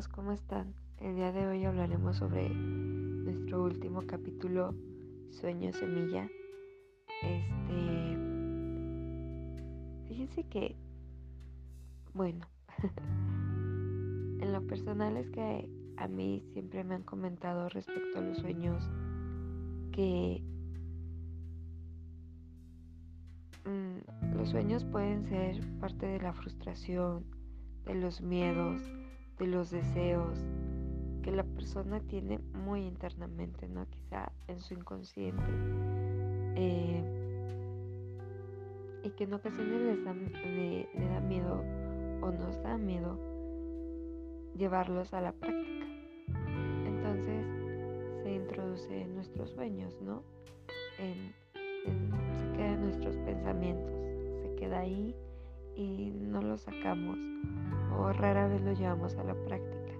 amigos, ¿cómo están? El día de hoy hablaremos sobre nuestro último capítulo, Sueño Semilla. Este. Fíjense que. Bueno. en lo personal es que a mí siempre me han comentado respecto a los sueños que. Mm, los sueños pueden ser parte de la frustración, de los miedos de los deseos que la persona tiene muy internamente, ¿no? Quizá en su inconsciente. Eh, y que en ocasiones le, da miedo o nos da miedo llevarlos a la práctica. Entonces se introduce en nuestros sueños, ¿no? se queda en nuestros pensamientos, se queda ahí y no lo sacamos o rara vez lo llevamos a la práctica.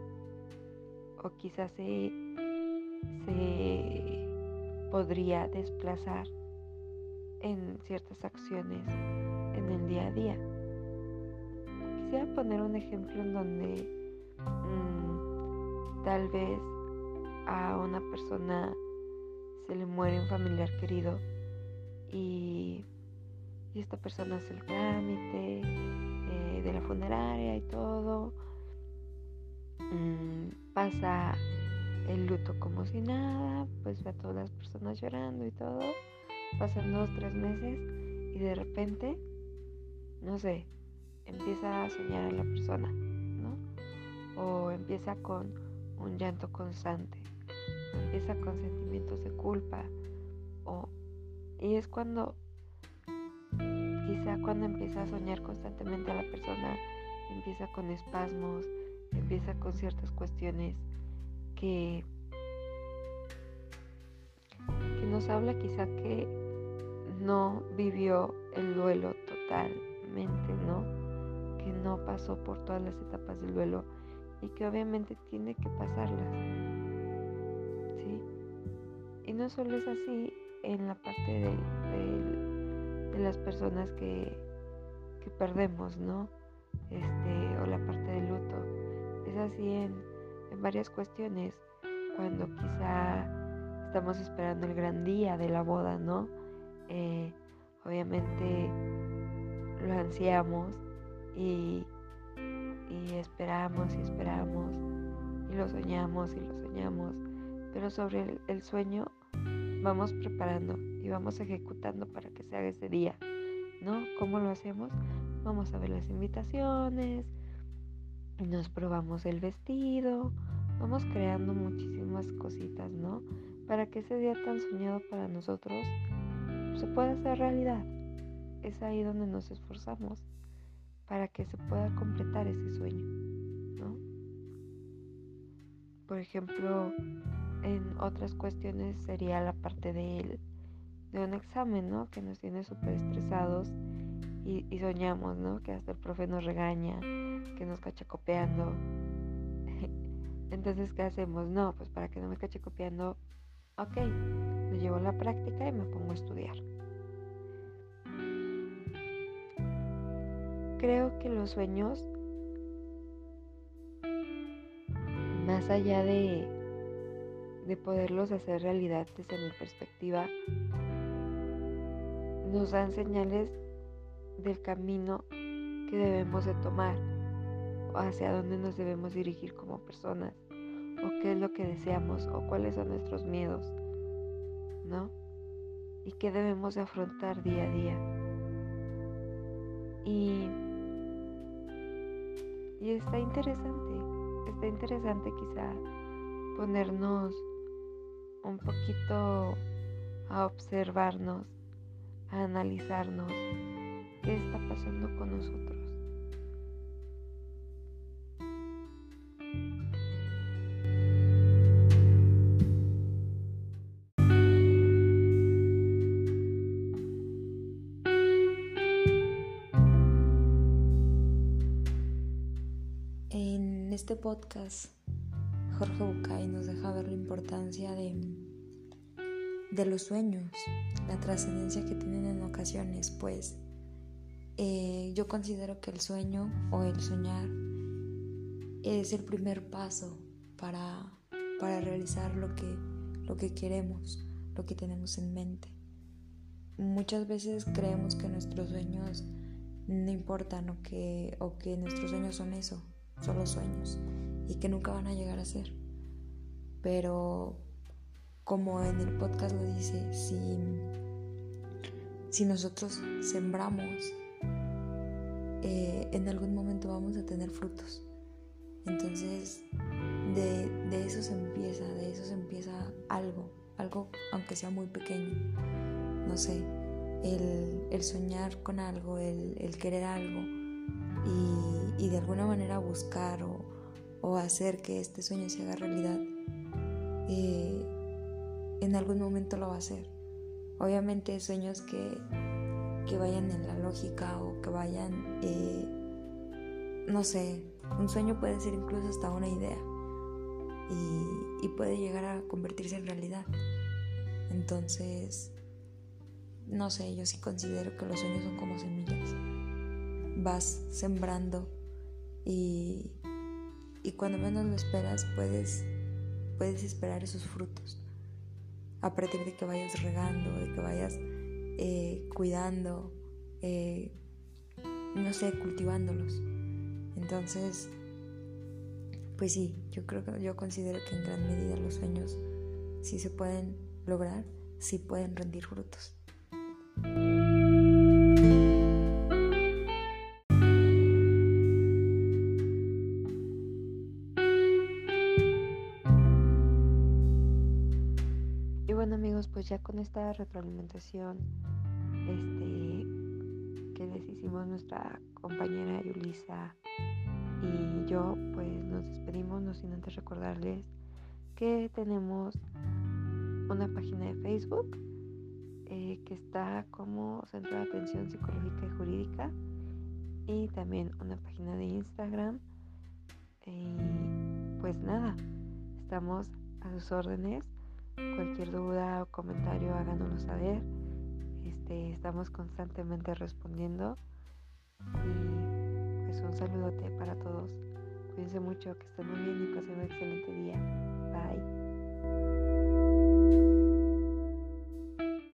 O quizás se, se podría desplazar en ciertas acciones en el día a día. Quisiera poner un ejemplo en donde mm, tal vez a una persona se le muere un familiar querido y, y esta persona hace el trámite, de la funeraria y todo. Mm, pasa el luto como si nada, pues ve a todas las personas llorando y todo. Pasan dos, tres meses y de repente, no sé, empieza a soñar a la persona, ¿no? O empieza con un llanto constante, empieza con sentimientos de culpa, o, y es cuando Quizá cuando empieza a soñar constantemente a la persona, empieza con espasmos, empieza con ciertas cuestiones que, que nos habla quizá que no vivió el duelo totalmente, ¿no? Que no pasó por todas las etapas del duelo y que obviamente tiene que pasarlas. ¿Sí? Y no solo es así en la parte del de las personas que, que perdemos, ¿no? Este, o la parte del luto. Es así en, en varias cuestiones, cuando quizá estamos esperando el gran día de la boda, ¿no? Eh, obviamente lo ansiamos y, y esperamos y esperamos y lo soñamos y lo soñamos, pero sobre el, el sueño vamos preparando y vamos ejecutando para que se haga ese día, ¿no? ¿Cómo lo hacemos? Vamos a ver las invitaciones, nos probamos el vestido, vamos creando muchísimas cositas, ¿no? Para que ese día tan soñado para nosotros se pueda hacer realidad. Es ahí donde nos esforzamos para que se pueda completar ese sueño, ¿no? Por ejemplo, en otras cuestiones sería la parte de, de un examen, ¿no? Que nos tiene súper estresados y, soñamos, ¿no? Que hasta el profe nos regaña, que nos cacha copiando. Entonces, ¿qué hacemos? No, pues para que no me cache copiando, ok, lo llevo a la práctica y me pongo a estudiar. Creo que los sueños, más allá de de poderlos hacer realidad desde mi perspectiva, nos dan señales del camino que debemos de tomar, o hacia dónde nos debemos dirigir como personas, o qué es lo que deseamos, o cuáles son nuestros miedos, ¿no? Y qué debemos de afrontar día a día. Y, y está interesante, está interesante quizá ponernos un poquito a observarnos, analizarnos qué está pasando con nosotros. En este podcast Jorge Bucay nos deja ver la importancia de, de los sueños, la trascendencia que tienen en ocasiones, pues eh, yo considero que el sueño o el soñar es el primer paso para, para realizar lo que, lo que queremos, lo que tenemos en mente. Muchas veces creemos que nuestros sueños no importan o que, o que nuestros sueños son eso, solo sueños y que nunca van a llegar a ser. Pero como en el podcast lo dice, si, si nosotros sembramos, eh, en algún momento vamos a tener frutos. Entonces, de, eso se empieza, de eso se empieza algo, algo aunque sea muy pequeño. No sé, el, soñar con algo, el, querer algo y, de alguna manera buscar o, hacer que este sueño se haga realidad, eh, en algún momento lo va a hacer. Obviamente sueños que, que vayan en la lógica o que vayan, eh, no sé, un sueño puede ser incluso hasta una idea y, y puede llegar a convertirse en realidad. Entonces, no sé, yo sí considero que los sueños son como semillas. Vas sembrando y, y cuando menos lo esperas puedes, puedes esperar esos frutos a partir de que vayas regando, de que vayas eh, cuidando, eh, no sé, cultivándolos. Entonces, pues sí, yo creo que yo considero que en gran medida los sueños sí se pueden lograr, sí pueden rendir frutos. Pues ya con esta retroalimentación este, que les hicimos nuestra compañera Yulisa y yo, pues nos despedimos, no sin antes recordarles que tenemos una página de Facebook eh, que está como Centro de Atención Psicológica y Jurídica y también una página de Instagram. Y pues nada, estamos a sus órdenes Cualquier duda o comentario háganoslo saber. Este, estamos constantemente respondiendo. Y pues un saludote para todos. Cuídense mucho, que estén muy bien y pasen un excelente día. Bye.